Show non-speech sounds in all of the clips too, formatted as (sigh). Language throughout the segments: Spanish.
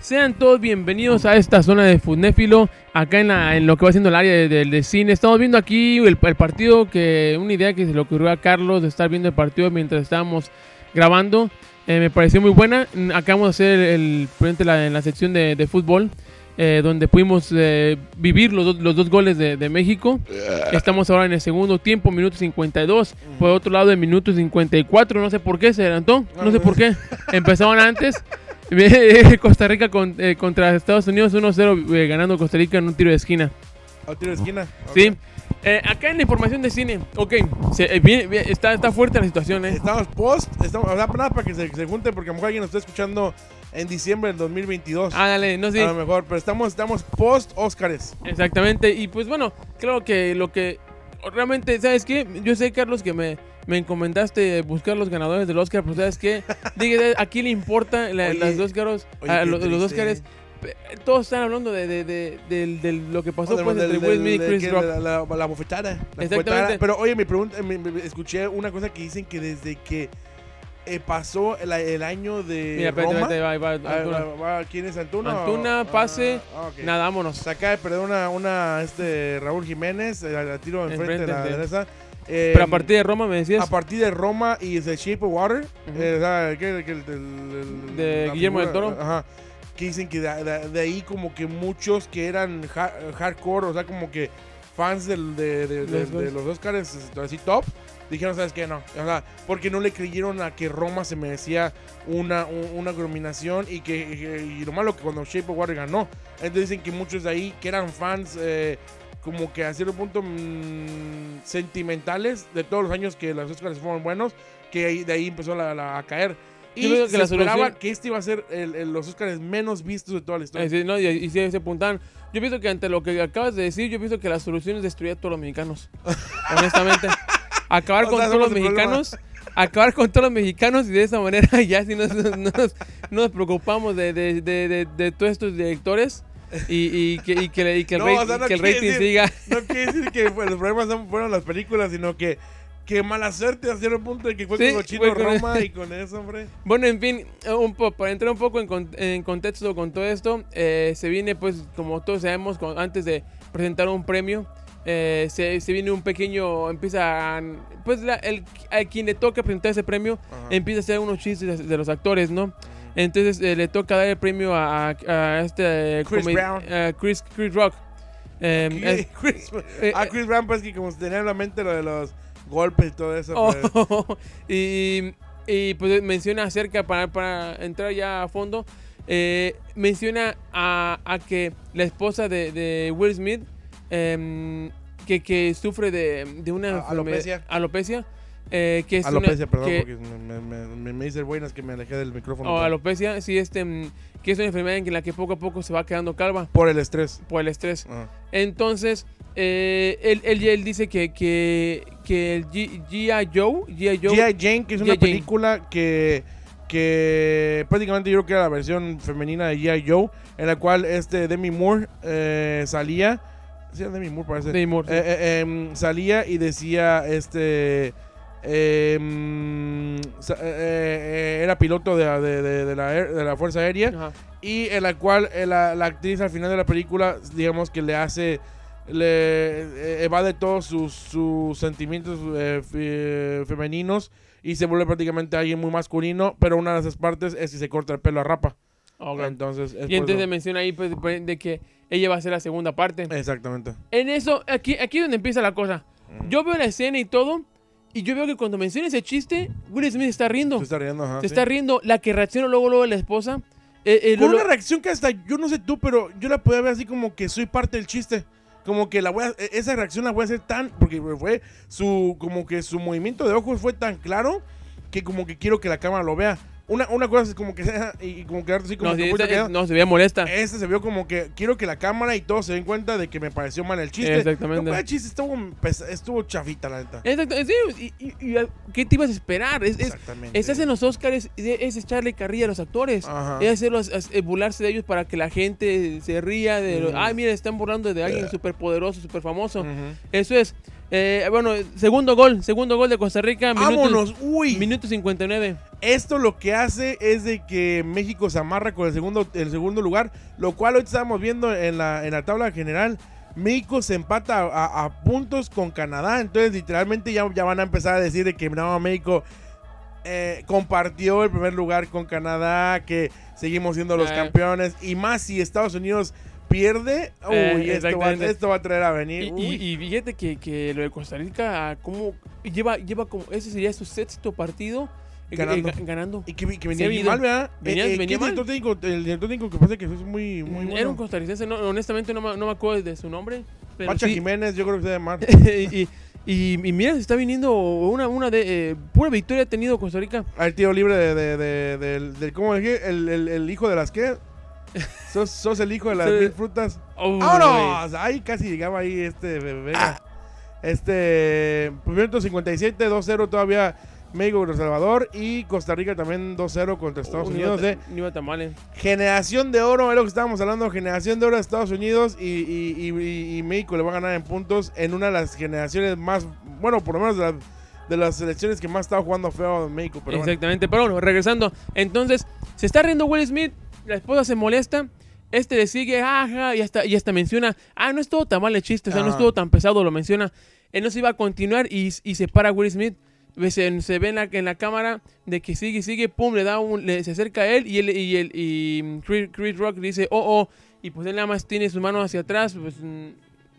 Sean todos bienvenidos a esta zona de Funéfilo, acá en, la- en lo que va siendo el área de, de- de cine. Estamos viendo aquí el, el partido, que una idea que se le ocurrió a Carlos de estar viendo el partido mientras estábamos grabando. Eh, me pareció muy buena. Mm, Acabamos de hacer el, la- en la sección de, de fútbol, eh, donde pudimos eh, vivir los, dos- los dos goles de, de México. Estamos ahora en el segundo tiempo, minuto 52. Por otro lado, en minuto 54, no sé por qué se adelantó. No sé por qué. (laughs) Empezaron antes. (laughs) Costa Rica con- eh, contra Estados Unidos 1-0 eh, ganando Costa Rica en un tiro de esquina. A tiro de esquina. Sí. Eh, acá en la información de cine, ok, se- viene- viene- está, está fuerte la situación, ¿eh? Estamos post, estamos, nada para que se, se junte, porque a lo mejor alguien nos está escuchando en diciembre del 2022. Ah, dale, no sé. A lo mejor, pero estamos, estamos post Óscares. Exactamente, y pues bueno, creo que lo que realmente, ¿sabes qué? Yo sé, Carlos, que me, me encomendaste buscar los ganadores del Oscar, pero ¿sabes qué? (laughs) Dije, ¿a quién le importa la- Oye, las oye, a qué los, los. Oscars. Pe- Todos están hablando de, de, de, lo que pasó pues, entre Will Smith y Chris Rock. La, la- la bofetada. la Exactamente. bofetada. Pero oye, mi pregunta, me- me- escuché una cosa que dicen que desde que eh, pasó el, el año de Mira, espérate, Roma. espérate, va, va, Antuna. va- ¿Quién es Antuna? Antuna, Ah, pase, ah, ok. Nada, vámonos. Se acaba de perder una, una este, Raúl Jiménez, eh, a, tiro enfrente de la Enfrente, derecha. Eh, Pero a partir de Roma me decías. a partir de Roma y The Shape of Water, eh, el- el- De la Guillermo del Toro. Ajá. Que dicen que de, de- de ahí como que muchos que eran ha- hardcore, o sea, como que fans del- de, Los los Oscars, así top, dijeron, ¿sabes qué? No. O sea, porque no le creyeron a que Roma se merecía una, un- una nominación y que y lo malo que cuando Shape of Water ganó. Entonces dicen que muchos de ahí que eran fans eh, como que a cierto punto mm, sentimentales de todos los años que los Oscars fueron buenos, que de ahí empezó la- la- a caer. Y que se la esperaba solución- que este iba a ser el- el- los Oscars menos vistos de toda la historia. Eh, sí, no, y, y sí, se apuntan. Yo pienso que ante lo que acabas de decir, yo pienso que la solución es destruir a todos los mexicanos. (laughs) Honestamente. Acabar O con sea, todos los el problema. mexicanos. Acabar con todos los mexicanos y de esa manera (laughs) ya si nos, no nos, no nos preocupamos de, de, de, de, todos estos directores y, y que, y que, y que el, No, rate- o sea, no que el rating decir- siga. No quiere decir que pues, los problemas fueron las películas, sino que, que mala suerte a cierto punto de que fue Sí, con los chinos con- Roma y (laughs) con eso, hombre. Bueno, en fin, un po- para entrar un poco en, con- en contexto con todo esto, eh, se viene, pues, como todos sabemos, con- antes de presentar un premio, eh, se, se viene un pequeño, empieza, a- pues, la- el, a quien le toca presentar ese premio, Ajá. empieza a hacer unos chistes de, de los actores, ¿no? Entonces eh, le toca dar el premio a, a- a este... Chris comed- Brown. a Chris, Chris Rock. (laughs) Eh, es- Chris, eh, ah, Chris Brown, pues que como tenía en la mente lo de los golpes y todo eso. pues. Oh, (laughs) y, y, pues menciona acerca, para, para entrar ya a fondo, eh, menciona a, a que la esposa de, de Will Smith, em, que, que sufre de, de una A- alopecia. alopecia, eh, que es Alopecia, una, perdón, que- porque me, me, me, me dice el buenas que me alejé del micrófono. o por- alopecia, sí, este, mm, que es una enfermedad en la que poco a poco se va quedando calva Por el estrés. por el estrés. Ajá. Entonces, eh, él, él, él dice que, que, que el G.I. Joe, G.I. Jane, que es una. Jane. película que, que prácticamente yo creo que era la versión femenina de G.I. Joe, en la cual este Demi Moore eh, salía. Sí, era Demi Moore parece. Demi Moore, sí. Eh, eh, em, salía y decía este em, eh, era piloto de, de- de- de la, de la fuerza aérea Ajá. y en la cual la, la actriz al final de la película digamos que le hace le evade todos sus, sus sentimientos fe- femeninos y se vuelve prácticamente alguien muy masculino pero una de esas partes es que se corta el pelo a rapa Ok. entonces es Y entonces menciona ahí pues, pues, de que ella va a ser la segunda parte. exactamente En eso, aquí, aquí es donde empieza la cosa. Yo veo la escena y todo, y yo veo que cuando menciona ese chiste, Will Smith está riendo. se está riendo ajá, Se sí. está riendo. La que reacciona luego, luego la esposa. eh, eh, Con lo- una reacción que hasta yo no sé tú, pero yo la podía ver así como que soy parte del chiste. Como que la voy a, e- esa reacción la voy a hacer tan porque fue su como que su movimiento de ojos fue tan claro que como que quiero que la cámara lo vea. Una, una cosa es como que (laughs) sea y, como quedarte así como no, que no, se veía molesta. Este se vio como que quiero que la cámara y todos se den cuenta de que me pareció mal el chiste. Exactamente. No, el chiste estuvo, pesa- estuvo chafita, la neta. Exacto, sí, y, y- y, ¿qué te ibas a esperar? Es, es- Exactamente. estás en los Oscars, es, es echarle carrilla a los actores. Ajá. Es hacerlos, es burlarse de ellos para que la gente se ría de... los- Mm. Ay, mira, están burlando de alguien súper poderoso, súper famoso. Eso es. Eh, bueno, segundo gol, segundo gol de Costa Rica. Vámonos, uy. Minuto 59. Esto lo que hace es de que México se amarra con el segundo, el segundo lugar, lo cual hoy estamos viendo en la, en la tabla general. México se empata a, a puntos con Canadá, entonces literalmente ya, ya van a empezar a decir de que no, México eh, compartió el primer lugar con Canadá, que seguimos siendo los Eh. campeones, y más si Estados Unidos pierde, uy, Eh, esto, va, exactamente. esto va a traer a venir. Y, y- y fíjate que, que lo de Costa Rica, como lleva, lleva como, ese sería su sexto partido Ganando. eh, ga- ganando. Y que, que venía bien mal, ¿verdad? Venía- Eh, eh, venía ¿qué mal. director técnico? El director técnico que pasa que es muy, muy bueno. Era un costarricense, no, honestamente no, me- no me acuerdo de su nombre. Pero Pacha sí. Jiménez, yo creo que se llama Mar. (laughs) y, y, y mira, se está viniendo una, una de eh, pura victoria ha tenido Costa Rica. Al tiro libre de, de, de, ¿cómo dije? El, el, el hijo de las qué? (laughs) ¿Sos, sos el hijo de las mil frutas? ¡Vámonos! Ahí casi llegaba ahí este Vega. Este, minuto 57, 2-0 todavía México contra El Salvador y Costa Rica también 2-0 contra Estados Uh, ni Unidos. De eh. generación de oro, es lo que estábamos hablando, generación de oro de Estados Unidos y, y- y- y México le va a ganar en puntos en una de las generaciones más, bueno, por lo menos de, la- de las selecciones que más estaba jugando feo en México. Pero bueno. Exactamente, pero bueno, regresando. Entonces, se está riendo Will Smith, la esposa se molesta, este le sigue, ajá, y hasta, y hasta menciona, ah, no estuvo tan mal el chiste, o sea, no Ajá. estuvo tan pesado, lo menciona. Él no se iba a continuar y, y se para Will Smith. Se, se ve en la, en la cámara de que sigue, sigue, pum, le da un, le- se acerca a él y él y, él, y Chris, Chris Rock dice, oh, oh, y pues él nada más tiene sus manos hacia atrás, pues mm,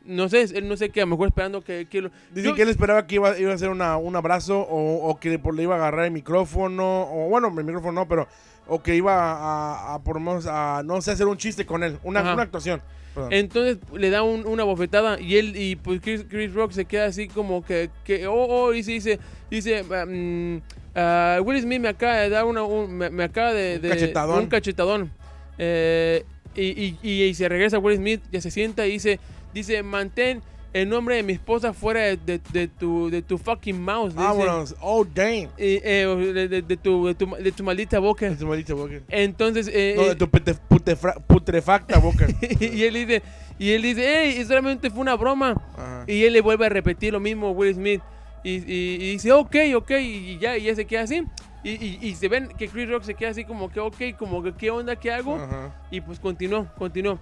no sé, él no sé qué, a lo mejor esperando que, que lo... Dicen Yo- que él esperaba que iba, iba a hacer una- un abrazo o, o que por, le iba a agarrar el micrófono, o bueno, el micrófono no, pero o que iba a, a por a, no sé, hacer un chiste con él, una, actuación. Perdón. Entonces le da un- una bofetada y él y pues Chris, Chris Rock se queda así como que, que oh, oh, dice, dice, dice, mm, ah, Will Smith me acaba de dar una, un- me, me acaba de, Un de- cachetadón. un cachetadón. Eh, y, y- y- y se regresa Will Smith, ya se sienta y dice, dice, mantén el nombre de mi esposa fuera de, de- de tu, de tu fucking dice. Vámonos. Oh, damn. Y, eh, de, de- de tu, de, tu, de tu maldita boca. Es maldita boca. Entonces, eh, No, eh, de tu putefra- putrefacta boca. (laughs) y él dice, y él dice, hey, solamente fue una broma. Ajá. Y él le vuelve a repetir lo mismo Will Smith. Y, y- y dice, ok, ok, y ya, y ya se queda así. Y, y- y se ven que Chris Rock se queda así como que, ok, como que, ¿qué onda, qué hago? Ajá. Y pues continuó, continuó.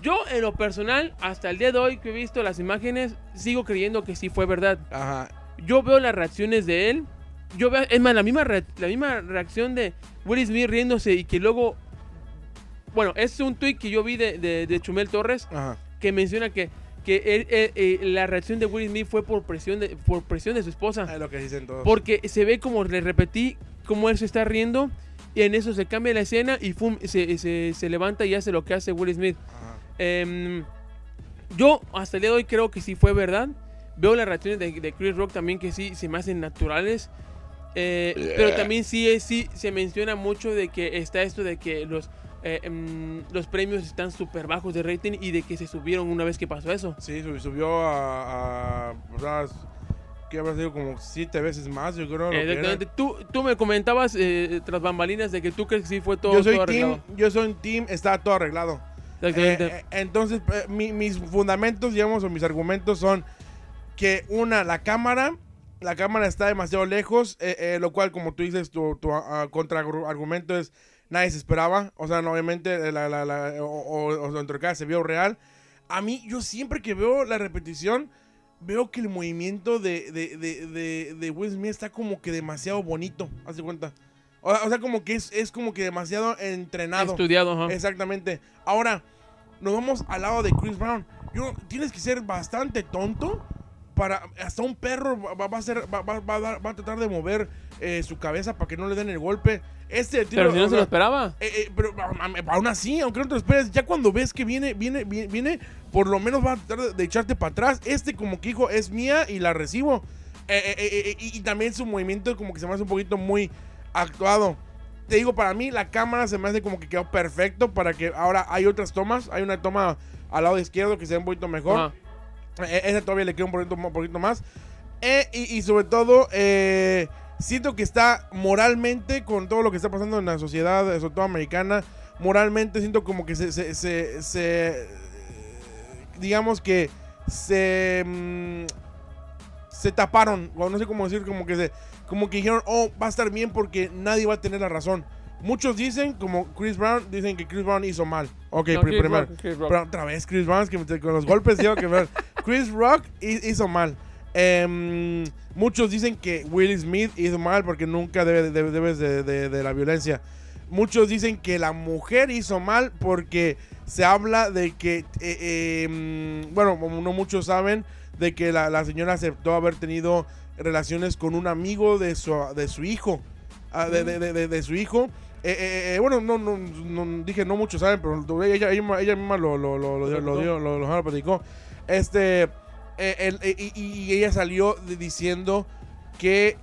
Yo, en lo personal, hasta el día de hoy que he visto las imágenes, sigo creyendo que sí fue verdad. Ajá. Yo veo las reacciones de él. Yo veo, es más, la misma, re- la misma reacción de Will Smith riéndose y que luego... Bueno, es un tweet que yo vi de, de, de Chumel Torres Ajá. que menciona que, que él- él- eh, la reacción de Will Smith fue por presión de, por presión de su esposa. Es lo que dicen todos. Porque se ve como le repetí, como él se está riendo. Y en eso se cambia la escena y fum, se, se- se levanta y hace lo que hace Will Smith. Ajá. Em, yo hasta el día de hoy creo que sí fue verdad. Veo las reacciones de, de Chris Rock también que sí se me hacen naturales. Eh, Pero también sí, sí se menciona mucho de que está esto de que los, eh, em, los premios están súper bajos de rating y de que se subieron una vez que pasó eso. Sí, sub- subió a. a que habrá sido como siete veces más, yo creo. Exactamente. Tú, tú me comentabas eh, tras bambalinas de que tú crees que sí fue todo, yo soy todo team, arreglado. yo soy team, está todo arreglado. Exactamente. Eh, eh, entonces, eh, mi- mis fundamentos, digamos, o mis argumentos son que una, la cámara, la cámara está demasiado lejos, lo cual, como tú dices, tu, tu ah, contraargumento es nadie se esperaba. O sea, obviamente, la, la, la- o, o, dentro de se vio real. A mí, yo siempre que veo la repetición, veo que el movimiento de, de, de, de, de Will Smith está como que demasiado bonito. Haz de cuenta. O, o sea, como que es, es como que demasiado entrenado. Estudiado, ajá. Exactamente. Ahora, nos vamos al lado de Chris Brown. Yo, tienes que ser bastante tonto para. Hasta un perro va, va a, ser, va, va- va a dar- va a tratar de mover eh, su cabeza para que no le den el golpe. Este tiro, Pero si no o se lo esperaba. eh, eh, pero aún así, aunque no te lo esperes, ya cuando ves que viene, viene, viene, viene, por lo menos va a tratar de, echarte para atrás. Este como que dijo, es mía y la recibo. Y, y también su movimiento como que se me hace un poquito muy actuado. Te digo, para mí la cámara se me hace como que quedó perfecto para que ahora hay otras tomas. Hay una toma al lado izquierdo que se ve un poquito mejor. Ajá. Eh, Ese todavía le queda un poquito, un poquito más. Eh, y, y sobre todo, eh, siento que está moralmente, con todo lo que está pasando en la sociedad, sobre todo americana, moralmente siento como que se, se- se- se, digamos que se, mm, se taparon, o no sé cómo decir, como que se, como que dijeron, oh, va a estar bien porque nadie va a tener la razón. Muchos dicen, como Chris Brown, dicen que Chris Brown hizo mal. Ok, No, primero. Rock. Pero otra vez Chris Brown, es que con los golpes digo que (laughs) Chris Rock hi- hizo mal. Em, muchos dicen que Will Smith hizo mal porque nunca debe, debe- debes de, de- de la violencia. Muchos dicen que la mujer hizo mal porque se habla de que, eh, em, bueno, como no muchos saben, de que la, la señora aceptó haber tenido relaciones con un amigo de su, de su hijo. ah, de, de- de- su hijo. Eh, eh, eh, bueno, no, no, dije no muchos saben, pero ella, ella, ella misma lo, lo, lo, lo, lo, dio- lo- platicó. Este, eh, y, ella salió diciendo que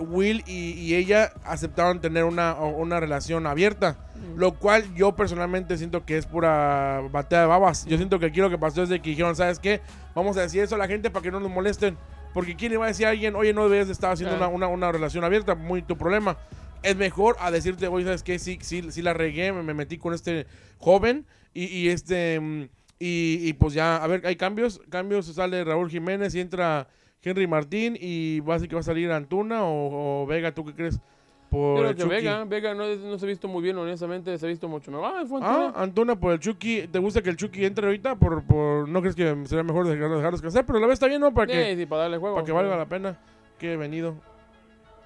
Will y, ella aceptaron tener una, una relación abierta. Lo cual yo personalmente siento que es pura batea de babas. Yo siento que aquí lo que pasó es que dijeron, ¿sabes qué? Vamos a decir eso a la gente para que no nos molesten. Porque ¿quién le va a decir a alguien, oye, no debes de estar haciendo una, una- una relación abierta? Muy tu problema. Es mejor a decirte, oye, ¿sabes qué? Sí, sí, sí la regué, me, me metí con este joven y, y este... mm, Y, y pues ya, a ver, hay cambios. Cambios, sale Raúl Jiménez y entra Henry Martín y va a que va a salir Antuna o, o Vega, ¿tú qué crees? Por Creo el que Chucky. Vega, Vega no, no se ha visto muy bien, honestamente, se ha visto mucho mejor. Ah, fue Ah, Antuna. Antuna por el Chucky. ¿Te gusta que el Chucky entre ahorita? Por, por, ¿No crees que sería mejor dejar- dejarlos crecer? Pero la vez está bien, ¿no? Para que, Sí, sí, para darle juego. para que valga la pena. Que he venido.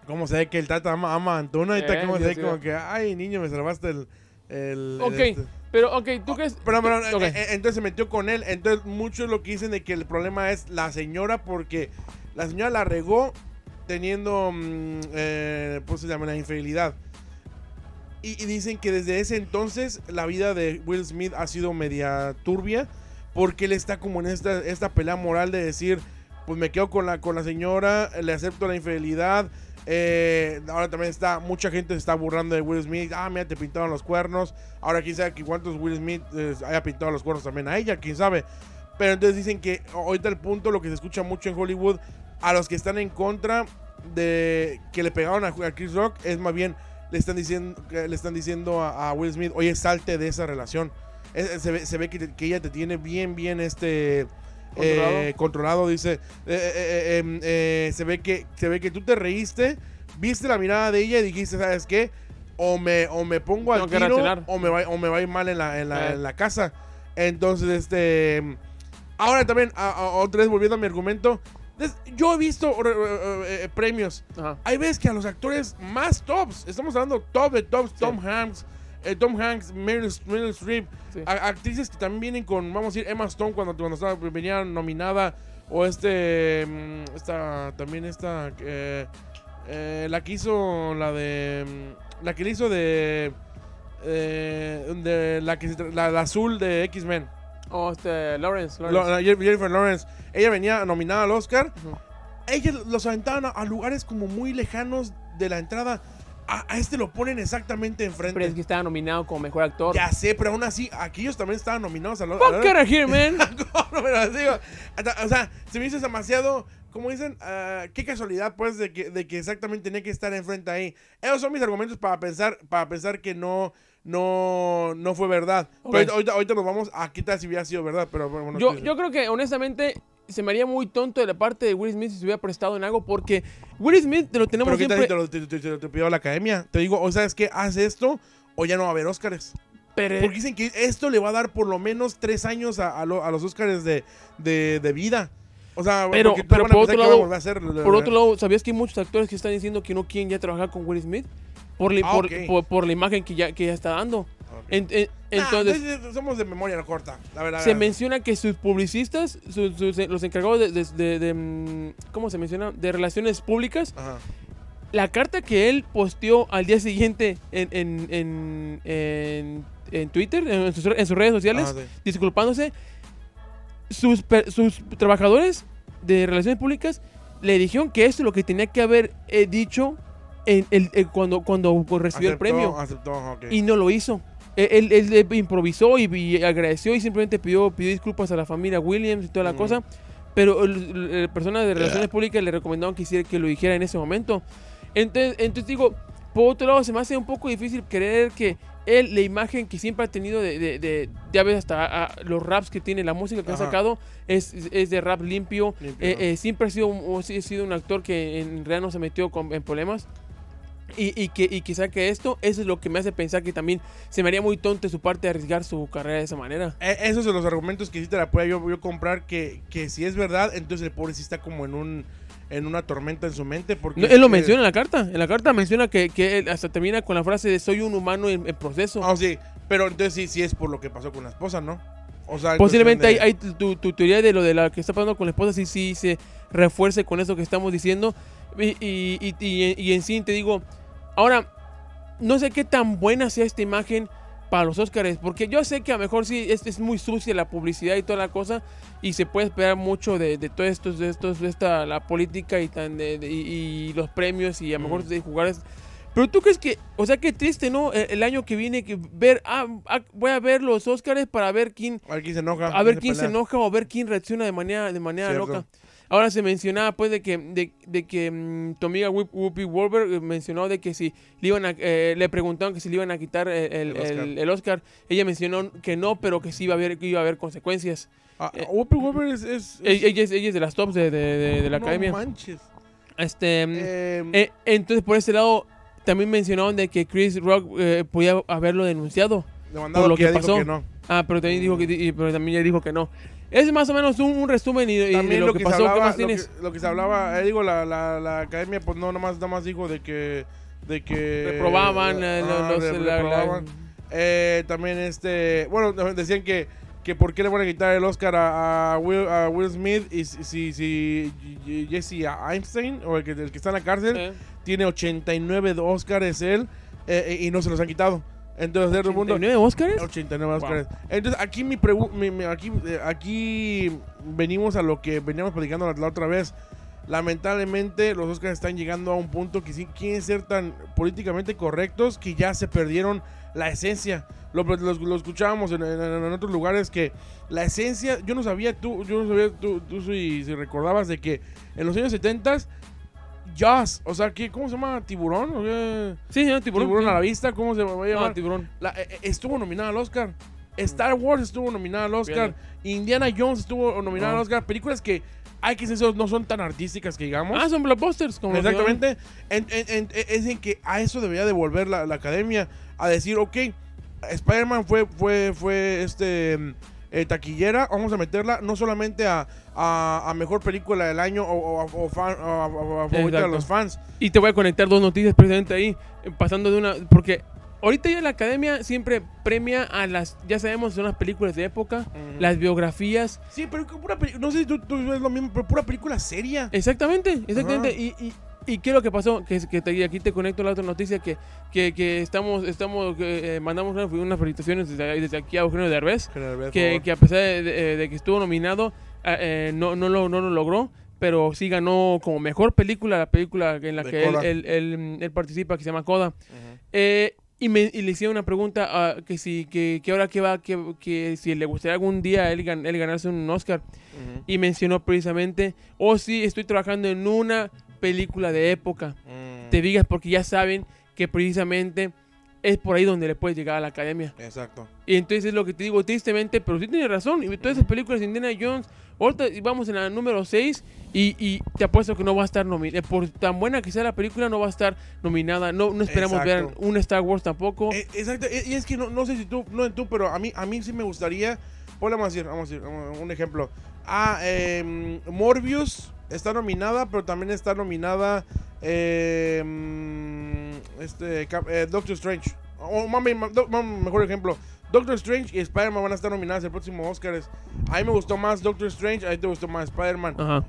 ¿Cómo se ve que el Tata ama, ama a Antuna? Eh, ¿cómo sí, se ve sí. como que, ay, niño, me salvaste el... el, el Ok, este". pero, ok, ¿tú crees? Pero, pero, Ok. eh, eh, entonces se metió con él. Entonces, muchos lo que dicen de que el problema es la señora, porque la señora la regó teniendo, mm, eh, pues se llama la infidelidad. Y, y dicen que desde ese entonces la vida de Will Smith ha sido media turbia, porque él está como en esta, esta pelea moral de decir, pues me quedo con la, con la señora, le acepto la infidelidad. eh, ahora también está, mucha gente se está burlando de Will Smith. Ah, mira, te pintaron los cuernos. Ahora quién sabe que cuántos Will Smith eh, haya pintado los cuernos también a ella, quién sabe. Pero entonces dicen que ahorita el punto, lo que se escucha mucho en Hollywood, a los que están en contra de que le pegaron a, a Chris Rock, es más bien, le están diciendo, le están diciendo a, a Will Smith, oye, salte de esa relación. Es- se, ve, se ve que, que ella te tiene bien, bien este... Controlado. eh, controlado, dice. Eh, eh, em, se, ve que, se ve que tú te reíste, viste la mirada de ella y dijiste, ¿sabes qué? O me, o me pongo al tiro o me, va, o me va a ir mal en la, en la, en la casa. Entonces, este... Ahora también, a- a- otra vez volviendo a mi argumento, yo he visto eh, eh, eh, premios. Ajá. Hay veces que a los actores más tops, estamos hablando top de tops, Tom Hanks, eh, Tom Hanks, Meryl, Meryl Streep, Sí. a- actrices que también vienen con, vamos a decir, Emma Stone cuando, cuando estaba, venía nominada, o este, mm, esta, también esta, eh, la que hizo, la de, mm, la que le hizo de, de la, que la, la azul de X-Men, Oh, este, Lawrence. Lo- Lawrence. la Jennifer Lawrence, ella venía nominada al Oscar, ellos los aventaban a, a lugares como muy lejanos de la entrada. A, a este lo ponen exactamente enfrente. Pero es que estaba nominado como mejor actor. Ya sé, pero aún así, aquellos también estaban nominados a lo Fuck out of here, man. (laughs) no, pero digo, hasta- o sea, se me hizo demasiado, como dicen, ah, qué casualidad, pues, de que, de que exactamente tenía que estar enfrente ahí. Esos son mis argumentos para pensar, para pensar que no, no, no fue verdad. Ok. Pero ahorita, ahorita, nos vamos a qué tal si hubiera sido verdad, pero bueno. Yo, ¿qué yo creo que, honestamente, se me haría muy tonto de la parte de Will Smith si se hubiera prestado en algo, porque Will Smith te lo tenemos Pero siempre. si te lo te, te- te- te pidió la academia. Te digo, o sabes qué, haz esto o ya no va a haber Óscares. Pero, Porque dicen que esto le va a dar por lo menos tres años a, a lo- a los Óscares de, de, de vida. O sea, Pero- pero por otro lado- hacer- por otro lado, ¿sabías que hay muchos actores que están diciendo que no quieren ya trabajar con Will Smith? Por la, Ah, por, por- por la imagen que ya, que ya está dando. En- en- Ah, entonces, entonces, somos de memoria corta, la verdad. se menciona que sus publicistas, sus- sus- los encargados de, de- de- de, mm, ¿cómo se menciona? De relaciones públicas, Ajá. la carta que él posteó al día siguiente en, en, en, en- en Twitter, en sus, redes sociales, Ah, sí. disculpándose, sus, sus trabajadores de relaciones públicas le dijeron que esto es lo que tenía que haber eh, dicho en el, el- cuando, cuando recibió el Aceptó, premio Aceptó, ok. y no lo hizo. Eh, Él, él- él improvisó y, y agradeció y simplemente pidió, pidió disculpas a la familia Williams y toda la Ujú. cosa. Pero el- el- personas de relaciones públicas le recomendaron que, hiciera, que lo dijera en ese momento. Entonces, entonces digo, por otro lado, se me hace un poco difícil creer que él, la imagen que siempre ha tenido de, de, de- ya ves hasta los raps que tiene, la música que ha sacado es, es de rap limpio. Limpio, Eh, eh, siempre ha sido, un, ha sido un actor que en realidad no se metió con- en problemas. Y, y que, y que saque esto, eso es lo que me hace pensar que también se me haría muy tonto de su parte arriesgar su carrera de esa manera. Eh, esos son los argumentos que sí te la pueda yo, yo comprar, que, que si es verdad, entonces el pobre sí está como en un en una tormenta en su mente. Porque No, él lo menciona en la carta. En la carta menciona que, que él hasta termina con la frase de soy un humano en, en proceso. Ah, sí, pero entonces sí, sí es por lo que pasó con la esposa, ¿no? O sea, en Posiblemente hay, de- hay tu, tu teoría de lo de la que está pasando con la esposa, sí, sí se refuerce con eso que estamos diciendo. Y, y, y- y- y en sí te digo, ahora, no sé qué tan buena sea esta imagen para los Oscars, porque yo sé que a lo mejor sí es, es muy sucia la publicidad y toda la cosa, y se puede esperar mucho de, de todo esto, de estos, de esta, la política y, tan de, de- y, y los premios y a lo mejor Mm. de jugar. es- Pero tú crees que, o sea, qué triste, ¿no? El, el año que viene, que ver, ah, ah, voy a ver los Oscars para ver quién, A ver quién se enoja. a ver quién se enoja o a ver quién reacciona de manera, de manera Cierto. loca. Ahora se mencionaba pues de que, de, de que mm, tu amiga Whoop- Whoopi Wolver eh, mencionó de que si le iban a, eh, le preguntaron que si le iban a quitar el, El Oscar. el- el Oscar. Ella mencionó que no, pero que sí iba a haber, que iba a haber consecuencias. Ah, Eh, Whoopi Goldberg es... es- Ella, es- ella es, ella es de las tops de, de- de- de la no academia. manches. Este, mm, Eh, eh, entonces por ese lado también mencionaron de que Chris Rock eh, podía haberlo denunciado. por lo que pasó. que no. Ah, pero también dijo que pero también ya dijo que no. Es más o menos un, un resumen y, y de También lo, lo que, que, pasó. se ¿Qué hablaba, más lo que, tienes? lo que se hablaba, eh, digo, la, la, la academia, pues no, nomás, nomás dijo de que... De que Reprobaban eh, ah, los, re- la- reprobaban. Eh, también este, bueno, decían que, que por qué le van a quitar el Oscar a, a Will, a Will Smith y si, si, si Jesse Einstein o el que, el que está en la cárcel Eh, tiene 89 Oscars él eh, y no se los han quitado. Entonces, el mundo 89 Oscars? 89 Oscars. Entonces, aquí mi mi- mi- aquí, eh, aquí venimos a lo que veníamos platicando la, la otra vez. Lamentablemente, los Oscars están llegando a un punto que sí quieren ser tan políticamente correctos que ya se perdieron la esencia. Lo, lo- lo escuchábamos en, en- en otros lugares que la esencia, yo no sabía, tú, yo no sabía, tú, tú si, si recordabas de que en los años 70 Jaws, o sea, que, ¿cómo se llama? ¿Tiburón? ¿O qué? Sí, señor, ¿Tiburón, tiburón. a la vista? ¿Cómo se va a No, tiburón. La- eh, eh, estuvo nominada al Oscar. Star Wars estuvo nominada al Oscar. Bien. Indiana Jones estuvo nominada Ah. al Oscar. Películas que hay que decir, no son tan artísticas que digamos. Ah, son blockbusters. Como Exactamente. En- en- en- es en que a eso debería devolver la, la academia. A decir, ok, Spider-Man fue, fue, fue este eh, taquillera. Vamos a meterla no solamente a, a- a mejor película del año o, o- o fan- o a- favorita de los fans. Y te voy a conectar dos noticias precisamente ahí, eh, pasando de una, porque ahorita ya la academia siempre premia a las, ya sabemos, son las películas de época, las biografías. Sí, pero pura no sé si tú, tú ves lo mismo, pero pura película seria. Exactamente, exactamente. Y, y, y qué es lo que pasó, que, que te- aquí te conecto la otra noticia, que, que, que estamos, estamos eh, mandamos unas, felicitaciones desde, desde aquí a Eugenio Derbez, que, que a pesar de, de- de que estuvo nominado, eh, eh, no, no, lo, no lo logró. Pero sí ganó como mejor película, la película en la De que él, él- él- él participa, que se llama Coda. Eh, y, me, y le hicieron una pregunta ah, que si que, que ahora que va que, que si le gustaría algún día él, gan- él ganarse un Oscar y mencionó precisamente oh sí estoy trabajando en una película de época te digas porque ya saben que precisamente es por ahí donde le puedes llegar a la academia Exacto. y entonces es lo que te digo tristemente pero sí tienes razón y todas esas películas de Indiana Jones ahorita vamos en la número 6 y, y te apuesto que no va a estar nominada por tan buena que sea la película no va a estar nominada no, no esperamos ver un Star Wars tampoco Eh, exacto. eh, Y es que no, no sé si tú, no tú, pero a mí, a mí sí me gustaría. Pues vamos a decir, vamos a decir, un ejemplo. Ah, em, Morbius está nominada, pero también está nominada em, este, eh, Doctor Strange. O mejor ejemplo. Doctor Strange y Spider-Man van a estar nominadas el próximo Oscars. A mí me gustó más Doctor Strange, a ti te gustó más Spider-Man. Ajá.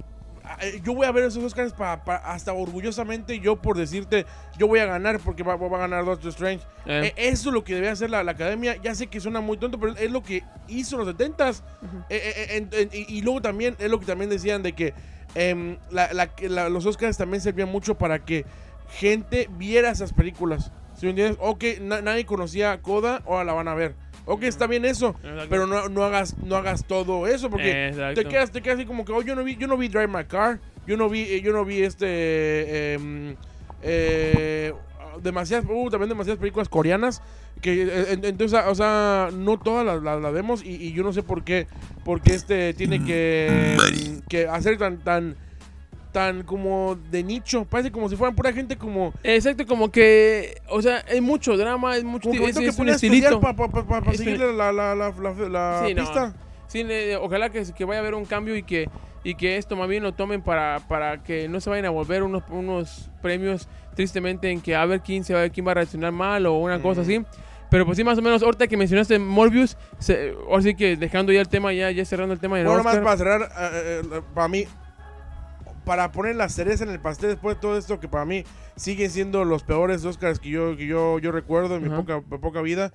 Eh, yo voy a ver esos Oscars para hasta orgullosamente yo por decirte yo voy a ganar porque va, va a ganar Doctor Strange Eh. Eh, eso es lo que debe hacer la, la academia ya sé que suena muy tonto pero es lo que hizo en los 70s Eh, eh, eh, en- en- y, y luego también es lo que también decían de que em, la- la- que la- los Oscars también servían mucho para que gente viera esas películas ¿Sí me entiendes? Ok, na- nadie conocía Coda, ahora la van a ver. Ok, está bien eso, Exacto. pero no, no hagas no hagas todo eso porque Exacto. te quedas, te quedas así como que, oh, yo no vi, yo no vi Drive My Car, yo no vi, eh, yo no vi este, em, eh, demasiadas, uh, también demasiadas películas coreanas que eh, en- entonces, o sea, no todas las la, la vemos y, y yo no sé por qué, porque este tiene que, que hacer tan, tan, tan como de nicho, parece como si fueran pura gente como... Exacto, como que, o sea, es mucho drama, es mucho, Como que es, que un a estilito. para Es un- seguirle la, la, la, la, la Sí, no. pista. Sí, ojalá que, que vaya a haber un cambio y que, y que esto más bien lo tomen para, para que no se vayan a volver unos, unos premios tristemente en que a ver quién se va, quién va a reaccionar mal o una cosa Mm. así. Pero pues sí, más o menos, ahorita que mencionaste Morbius, se, ahora sí que dejando ya el tema, ya, ya cerrando el tema del Bueno, más Oscar. para cerrar, eh, eh, para mí, para poner la cereza en el pastel después de todo esto, que para mí siguen siendo los peores Oscars que yo, que yo, yo recuerdo en mi poca, poca vida.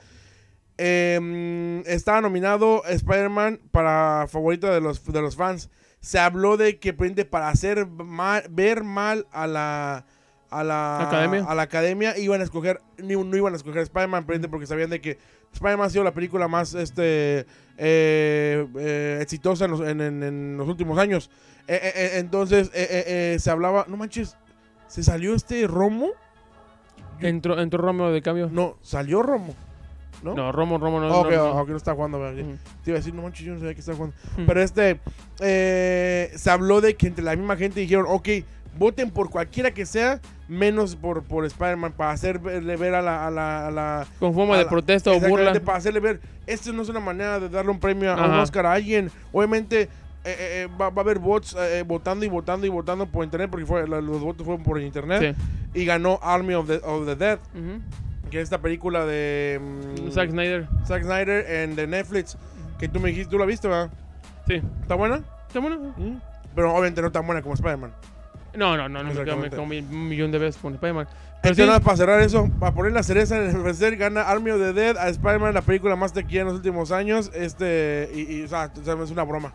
Eh, estaba nominado Spider-Man para favorito de los, de los fans. Se habló de que para hacer mal, ver mal a la a la Academia. a la academia iban a escoger ni- no iban a escoger Spider-Man porque sabían de que Spider-Man ha sido la película más este eh, eh, exitosa en los, en- en- en los últimos años. Eh, entonces se hablaba, no manches, se salió este Romo, Entró, entró Romo de cambio. no, salió Romo, ¿no? No, Romo, Romo no. Ok, no, no. no está jugando. Ujú. Te iba a decir, no manches, yo no sabía que estaba jugando. Pero este, se habló de que entre la misma gente dijeron, ok, voten por cualquiera que sea, menos por, por Spider-Man, para hacerle ver a la... A la, a la Con forma de la- protesta o burla. Para hacerle ver, esto no es una manera de darle un premio a un. Oscar a alguien. Obviamente... eh, eh, eh, va, va a haber bots eh, votando y votando y votando por internet porque fue, los votos fueron por internet Sí. y ganó Army of the, of the Dead Ujú. que es esta película de mm, Zack Snyder. Zack Snyder en de Netflix que tú me dijiste tú la viste ¿verdad? Sí. ¿está buena? Está bueno. pero obviamente no tan buena como Spider-Man No, no, no, no me quedo un millón de veces con Spider-Man. Pero Entonces, sí, nada, para cerrar eso, para poner la cereza en el pastel, gana Army of the Dead a Spider-Man, la película más taquillera en los últimos años. Este, y, y, o, sea, o sea, es una broma.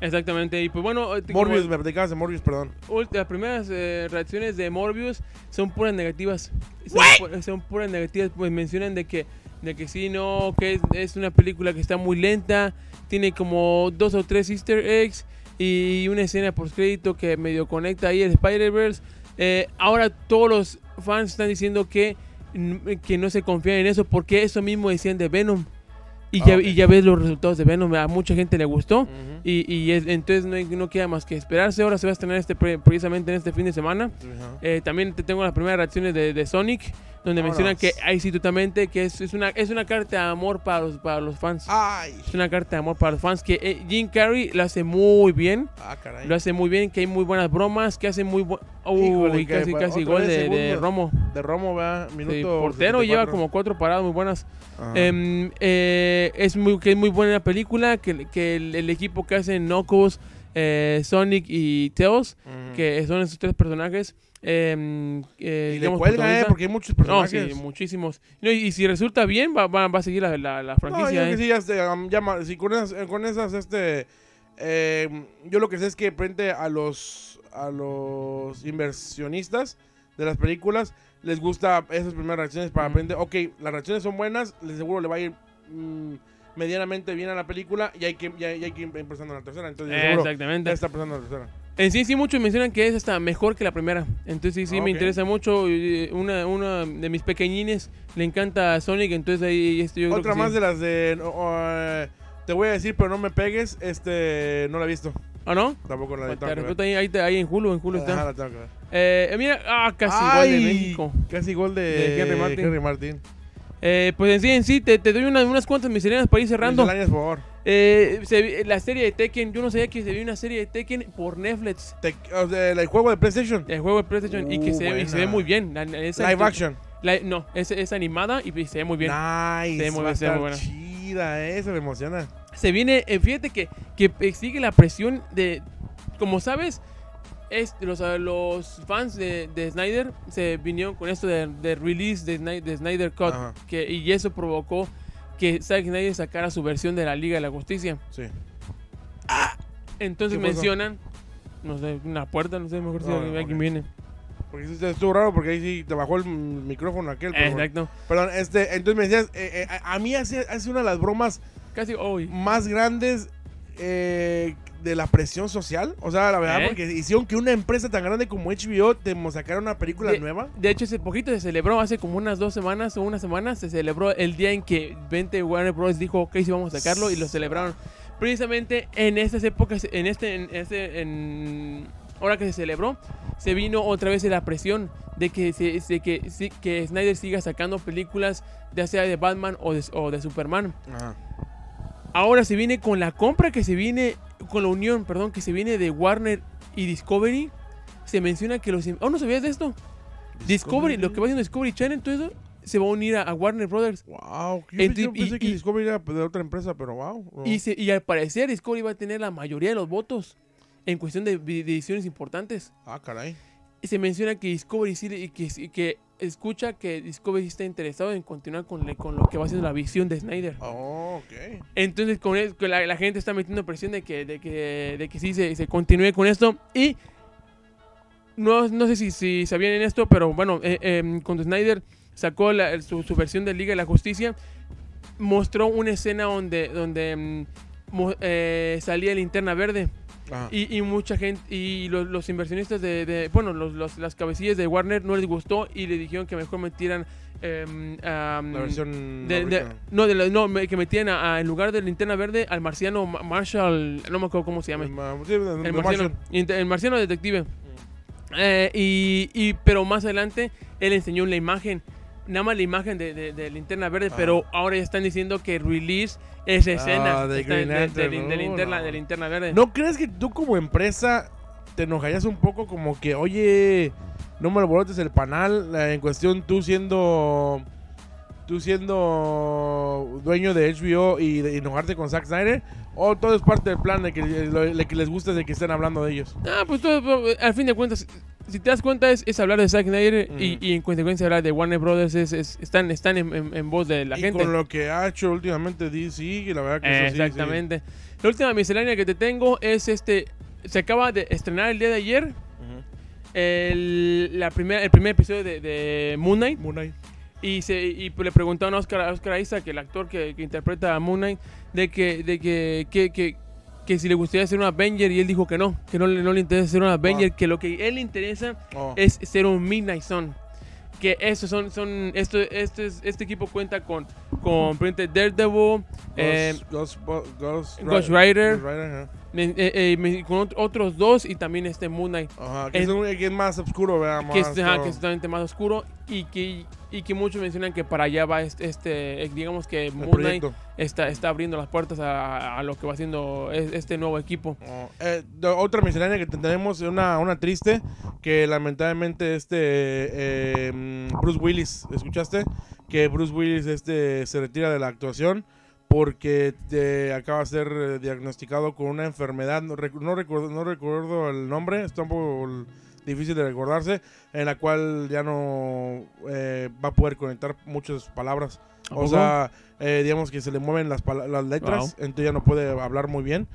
exactamente. Y pues bueno, eh, como- Morbius, me platicabas de Morbius, perdón. las primeras eh, reacciones de Morbius son puras negativas. Son, son puras negativas, pues mencionan de que, de que sí, no, que es, es una película que está muy lenta, tiene como dos o tres easter eggs y una escena post crédito que medio conecta ahí el Spider-Verse. Eh, ahora todos los fans están diciendo que, que no se confían en eso porque eso mismo decían de Venom. Y, Ah, ya, ok. y ya ves los resultados de Venom, a mucha gente le gustó. Y, y es- entonces no, no queda más que esperarse. Ahora se va a estrenar este, pre- precisamente en este fin de semana. Ajá. Eh, también te tengo las primeras reacciones de, de Sonic, donde Vámonos. mencionan que totalmente que es, es una, es una carta de amor para los, para los fans. Ay. Es una carta de amor para los fans que eh, Jim Carrey lo hace muy bien. Ah, caray. Lo hace muy bien, que hay muy buenas bromas, que hace muy buen... Uy, casi, casi gol de, de. Romo. De Romo, ¿verdad? Minuto. Sí, portero 74. lleva como cuatro paradas muy buenas. Em, eh, es muy que es muy buena la película que, que el, el equipo que hace Knuckles, eh, Sonic y Tails, que son esos tres personajes. Em, eh, y le digamos, cuelga, ¿eh? Porque hay muchos No, personajes. sí, muchísimos. No, y, y si resulta bien, va, va, va a seguir la, la, la No, yo franquicia. creo que ¿eh? sí, ya, ya ma- si con esas, eh, con esas, este, eh, yo lo que sé es que frente a los, a los inversionistas de las películas, les gusta esas primeras reacciones para Ujú. aprender, ok, las reacciones son buenas, les seguro le va a ir mm, medianamente bien a la película y hay que, ya, ya hay que ir empezando la tercera, entonces Exactamente. ya está empezando la tercera. En sí, sí, muchos mencionan que es hasta mejor que la primera. Entonces, sí, sí, Ah, me interesa mucho. Una, una de mis pequeñines le encanta Sonic, entonces ahí esto yo creo Otra que más sí. de las de, uh, te voy a decir, pero no me pegues, este, no la he visto, ¿Ah, no? tampoco la he visto. ahí, ahí, en Hulu, en Hulu está. Ajá, la tengo que ver. Eh, mira, ah, casi gol de Ay, México. Casi gol de, De Henry Martin. Henry Martin. Eh, pues en sí, en sí, te, te doy una- unas cuantas misceláneas para ir cerrando. Misceláneas, por favor. Eh, se la serie de Tekken, yo no sabía que se vio una serie de Tekken por Netflix. Te- o sea, el juego de PlayStation. El juego de PlayStation y que Uh, se, ve- y se ve muy bien. La- la- esa- Live action. la- no, es, es animada y se ve muy bien. Nice. Se ve muy bien, se ve estar muy buena. chida, eh, eso me emociona. Se viene, eh, fíjate que, que eh, sigue la presión de, como sabes, es, los, ah, los fans de, de Snyder se vinieron con esto de, de release de, Sny- de Snyder Cut que, y eso provocó que Zack Snyder sacara su versión de la Liga de la Justicia. Sí. Entonces ¿Qué pasó? mencionan, no sé, una puerta, no sé, mejor si No, no, alguien viene. Porque sí estuvo raro porque ahí sí te bajó el micrófono aquel. pero bueno. Exacto. Perdón, este, entonces me decías, eh, eh, a, a mí hace, hace una de las bromas Casi hoy. más grandes eh, de la presión social. O sea, la verdad, ¿Eh? porque hicieron que una empresa tan grande como HBO te sacara una película De- nueva. De hecho, hace poquito se celebró, hace como unas dos semanas o una semana, se celebró el día en que 20 Warner Bros. dijo, ok, sí vamos a sacarlo, y lo celebraron. Precisamente en estas épocas, en este, en este, en ahora que se celebró, se vino otra vez la presión de que, se, de que, que Snyder siga sacando películas, ya sea de Batman o de, o de Superman. Ajá. Ahora se viene con la compra que se viene, con la unión, perdón, que se viene de Warner y Discovery. Se menciona que los... Oh, ¿no sabías de esto? Discovery, lo que va haciendo Discovery Channel, todo eso, se va a unir a, a Warner Brothers. Wow. Yo, En yo ti- pensé y- que y- Discovery era de otra empresa, pero wow. Y, se- y al parecer Discovery va a tener la mayoría de los votos en cuestión de, de decisiones importantes. Ah, caray. Y se menciona que Discovery sí, le- que, sí- que escucha que Discovery está interesado en continuar con, le- con lo que va haciendo la visión de Snyder. Oh, ok. Entonces con la, la gente está metiendo presión de que, de que, de que sí se, se continúe con esto. Y no, no sé si, si sabían en esto, pero bueno, eh, eh, cuando Snyder sacó la- su, su versión de Liga de la Justicia, mostró una escena donde, donde mo- eh, salía linterna verde. Y, y mucha gente, y los, los inversionistas de, de- bueno, los, los- las cabecillas de Warner no les gustó y le dijeron que mejor metieran... em, la versión. de- de- ahorita. no, de la- no, me- que metían a- a- en lugar de linterna verde al marciano Ma- Marshall, no me acuerdo cómo se llama. El ma- marciano, el detective. Eh, y, y- pero más adelante él enseñó la imagen, nada más la imagen de, de- de linterna verde, Ah. pero ahora ya están diciendo que release esa escena Ah, de Green de, de Lantern, lin- de no, linterna, no. de linterna verde. ¿No crees que tú como empresa te enojarías un poco como que, oye, no me alborotes el panal en cuestión tú siendo tú siendo dueño de HBO y de enojarte con Zack Snyder? ¿O todo es parte del plan de que, lo- de que les gusta de que estén hablando de ellos? Ah, pues todo, eh, al fin de cuentas, si te das cuenta es, es hablar de Zack Snyder y, Mm. y en consecuencia hablar de Warner Brothers, es, es- están, están en, en- en voz de la y gente. con lo que ha hecho últimamente DC, y la verdad que eso sí, sí. Exactamente. La última miscelánea que te tengo es este. Se acaba de estrenar el día de ayer el, la primera, el primer episodio de, de Moon Knight. Moon Knight. Y, se, y le preguntaron a Oscar, a Oscar Isaac, el actor que, que interpreta a Moon Knight, de que, de que, que, que, que si le gustaría ser un Avenger. Y él dijo que no, que no, le- no le interesa ser un Avenger, que lo que él le interesa Oh. es ser un Midnight Sun. Que esos son, son esto, este, es- este equipo cuenta con, con Daredevil, eh, Ghost, Ghost, Ghost, Rider. Eh, eh, me- con ot- otros dos y también este Moon Knight Ajá, que, En- es, un- que es más oscuro, ¿verdad? que es, Más ajá, que es totalmente más oscuro y que, y que muchos mencionan que para allá va este, este, eh, digamos que Moon Knight está, está abriendo las puertas a, a lo que va haciendo es- este nuevo equipo. Oh, eh, otra miscelánea que tenemos, una, una triste, que lamentablemente este eh, mm, Bruce Willis, ¿escuchaste? Que Bruce Willis este, se retira de la actuación porque eh, acaba de ser eh, diagnosticado con una enfermedad, no, recu- no recuerdo, no recuerdo el nombre, está un poco difícil de recordarse, en la cual ya no eh, va a poder conectar muchas palabras. ¿A O poco? sea, eh, digamos que se le mueven las, las letras, Wow. entonces ya no puede hablar muy bien.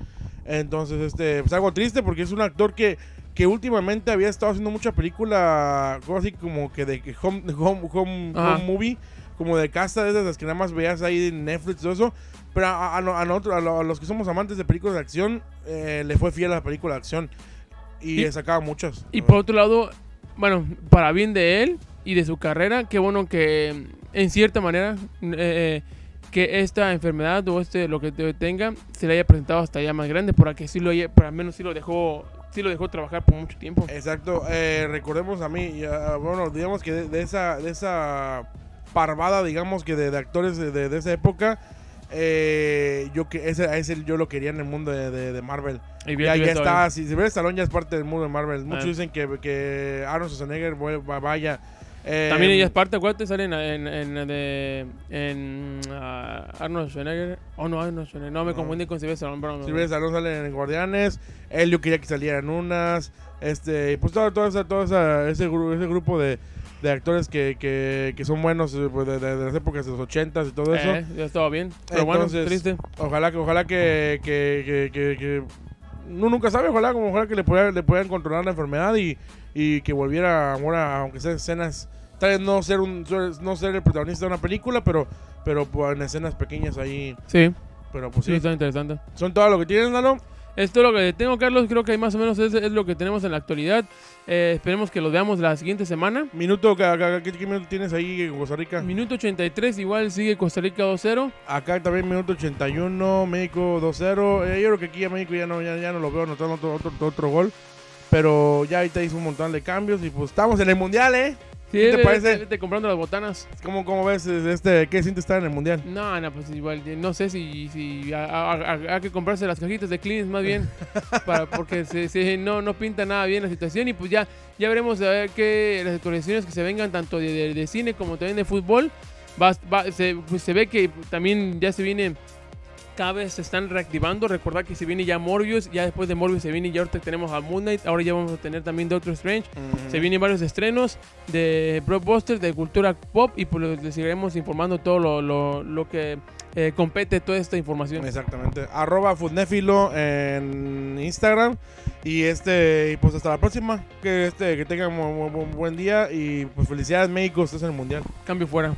Entonces, este, pues algo triste porque es un actor que, que últimamente había estado haciendo mucha película, así como que de home, home, home, home movie, como de casa, de esas que nada más veas ahí en Netflix y todo eso. Pero a, a- a nosotros, a, lo- a los que somos amantes de películas de acción, eh, le fue fiel a la película de acción. Y, Y- sacaba muchas. Y por otro lado, bueno, para bien de él y de su carrera, qué bueno que en cierta manera eh, que esta enfermedad o este lo que te- tenga se le haya presentado hasta ya más grande, para que sí lo haya, por al menos sí lo dejó, sí lo dejó trabajar por mucho tiempo. Exacto, eh, recordemos a mí, bueno, digamos que de, de esa, de esa parvada, digamos que de, de actores de- de esa época, eh, yo que ese, ese yo lo quería en el mundo de, de- de Marvel. Y bien, Ya, ya todo está, si se ve Stallone ya es parte del mundo de Marvel. Muchos Ah. dicen que, que Arnold Schwarzenegger vaya. eh. También ella es parte, acuérdate, sale en, en, en, de, en ah, Arnold Schwarzenegger. Oh, no, Arnold Schwarzenegger. No, me No. confundí con Sylvester Stallone, pero no. Silvestre Stallone sale en Guardianes. Él yo quería que salieran unas. Este, pues todo, todo, todo esa- ese, ese grupo de, de actores que, que, que son buenos eh, pues, de, de- de las épocas de los 80 y todo eso. Eh, ya estaba bien. Pero bueno, Entonces, triste. Ojalá que, ojalá que, que, que, uno nunca sabe, ojalá, como ojalá que le puedan, le puedan controlar la enfermedad y, y que volviera ahora, aunque sea escenas, tal vez no ser un, no ser el protagonista de una película, pero, pero pues, en escenas pequeñas ahí, Sí, pero pues sí, sí. está interesante. Son todo lo que tienes, Lalo. Esto es lo que tengo, Carlos. Creo que más o menos es, es lo que tenemos en la actualidad. Eh, esperemos que lo veamos la siguiente semana. Minuto, ¿qué, minuto tienes ahí en Costa Rica? Minuto 83, igual sigue Costa Rica 2-0. Acá también minuto 81, México 2-0. Eh, yo creo que aquí a México ya no, ya, ya no lo veo anotando otro, otro, otro gol. Pero ya ahorita hizo un montón de cambios y pues estamos en el mundial, ¿eh? Sí, ¿Qué te vete- parece? vete comprando las botanas. ¿Cómo, cómo ves este, qué sientes estar en el mundial? No, no, pues igual, eh, no sé si, si ha- ha- ha- hay que comprarse las cajitas de Cleans más bien, (laughs) para, porque se, se- no, no pinta nada bien la situación y pues ya, ya veremos a ver qué las actualizaciones que se vengan tanto de, de- de cine como también de fútbol. Va, va- se, pues se ve que también ya se viene, cada vez se están reactivando. Recordad que se viene ya Morbius, ya después de Morbius se viene ya ahorita tenemos a Moon Knight, ahora ya vamos a tener también Doctor Strange. Se vienen varios estrenos de blockbusters, de cultura pop y pues les seguiremos informando todo lo, lo- lo que eh, compete toda esta información. Exactamente. Arroba Futnéfilo en Instagram. Y este, y pues hasta la próxima. Que este, que tengan un buen día y pues felicidades México, estás en el mundial. Cambio fuera.